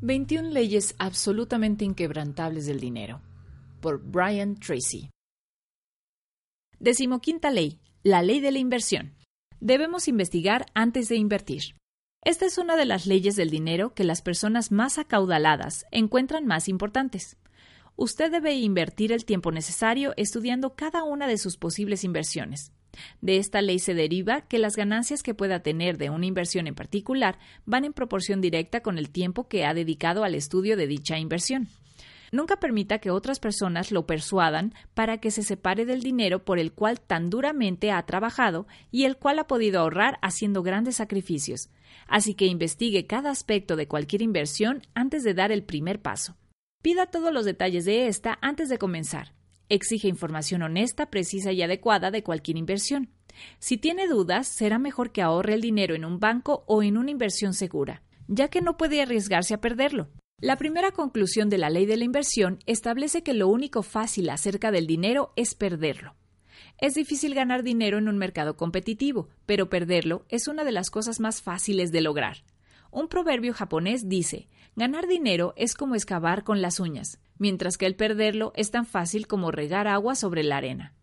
21 leyes absolutamente inquebrantables del dinero. Por Brian Tracy. Decimoquinta ley. La ley de la inversión. Debemos investigar antes de invertir. Esta es una de las leyes del dinero que las personas más acaudaladas encuentran más importantes. Usted debe invertir el tiempo necesario estudiando cada una de sus posibles inversiones. De esta ley se deriva que las ganancias que pueda tener de una inversión en particular van en proporción directa con el tiempo que ha dedicado al estudio de dicha inversión. Nunca permita que otras personas lo persuadan para que se separe del dinero por el cual tan duramente ha trabajado y el cual ha podido ahorrar haciendo grandes sacrificios. Así que investigue cada aspecto de cualquier inversión antes de dar el primer paso. Pida todos los detalles de esta antes de comenzar. Exige información honesta, precisa y adecuada de cualquier inversión. Si tiene dudas, será mejor que ahorre el dinero en un banco o en una inversión segura, ya que no puede arriesgarse a perderlo. La primera conclusión de la ley de la inversión establece que lo único fácil acerca del dinero es perderlo. Es difícil ganar dinero en un mercado competitivo, pero perderlo es una de las cosas más fáciles de lograr. Un proverbio japonés dice, ganar dinero es como excavar con las uñas mientras que el perderlo es tan fácil como regar agua sobre la arena.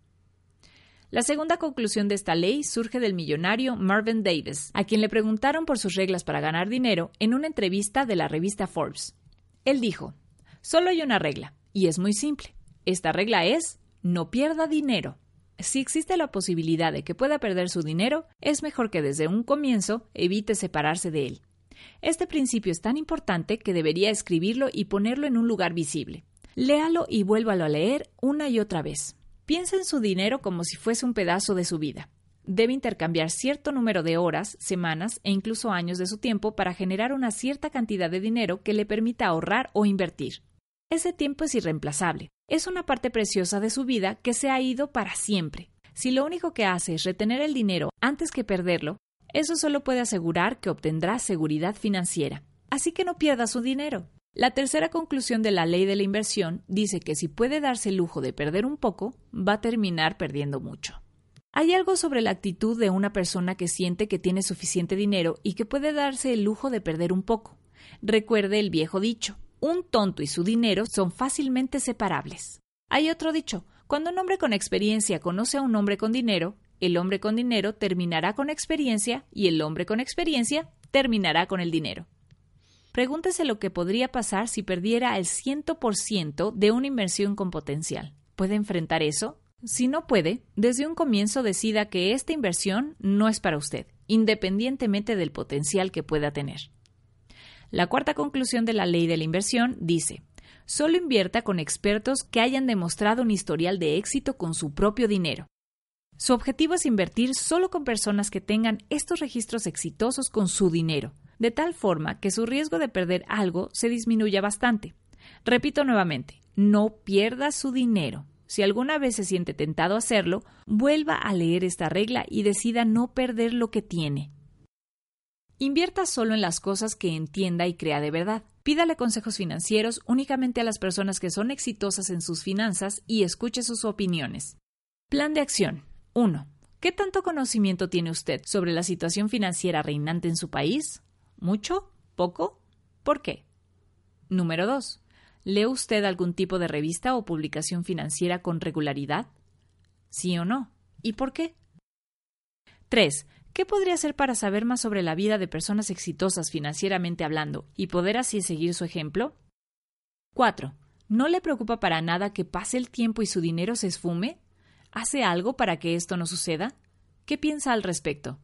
La segunda conclusión de esta ley surge del millonario Marvin Davis, a quien le preguntaron por sus reglas para ganar dinero en una entrevista de la revista Forbes. Él dijo, Solo hay una regla, y es muy simple. Esta regla es, no pierda dinero. Si existe la posibilidad de que pueda perder su dinero, es mejor que desde un comienzo evite separarse de él. Este principio es tan importante que debería escribirlo y ponerlo en un lugar visible. Léalo y vuélvalo a leer una y otra vez. Piensa en su dinero como si fuese un pedazo de su vida. Debe intercambiar cierto número de horas, semanas e incluso años de su tiempo para generar una cierta cantidad de dinero que le permita ahorrar o invertir. Ese tiempo es irreemplazable. Es una parte preciosa de su vida que se ha ido para siempre. Si lo único que hace es retener el dinero antes que perderlo, eso solo puede asegurar que obtendrá seguridad financiera. Así que no pierda su dinero. La tercera conclusión de la ley de la inversión dice que si puede darse el lujo de perder un poco, va a terminar perdiendo mucho. Hay algo sobre la actitud de una persona que siente que tiene suficiente dinero y que puede darse el lujo de perder un poco. Recuerde el viejo dicho, un tonto y su dinero son fácilmente separables. Hay otro dicho, cuando un hombre con experiencia conoce a un hombre con dinero, el hombre con dinero terminará con experiencia y el hombre con experiencia terminará con el dinero. Pregúntese lo que podría pasar si perdiera el 100% de una inversión con potencial. ¿Puede enfrentar eso? Si no puede, desde un comienzo decida que esta inversión no es para usted, independientemente del potencial que pueda tener. La cuarta conclusión de la ley de la inversión dice, solo invierta con expertos que hayan demostrado un historial de éxito con su propio dinero. Su objetivo es invertir solo con personas que tengan estos registros exitosos con su dinero, de tal forma que su riesgo de perder algo se disminuya bastante. Repito nuevamente, no pierda su dinero. Si alguna vez se siente tentado a hacerlo, vuelva a leer esta regla y decida no perder lo que tiene. Invierta solo en las cosas que entienda y crea de verdad. Pídale consejos financieros únicamente a las personas que son exitosas en sus finanzas y escuche sus opiniones. Plan de acción. 1. ¿Qué tanto conocimiento tiene usted sobre la situación financiera reinante en su país? ¿Mucho? ¿Poco? ¿Por qué? Número 2. ¿Lee usted algún tipo de revista o publicación financiera con regularidad? ¿Sí o no? ¿Y por qué? 3. ¿Qué podría hacer para saber más sobre la vida de personas exitosas financieramente hablando y poder así seguir su ejemplo? 4. ¿No le preocupa para nada que pase el tiempo y su dinero se esfume? ¿Hace algo para que esto no suceda? ¿Qué piensa al respecto?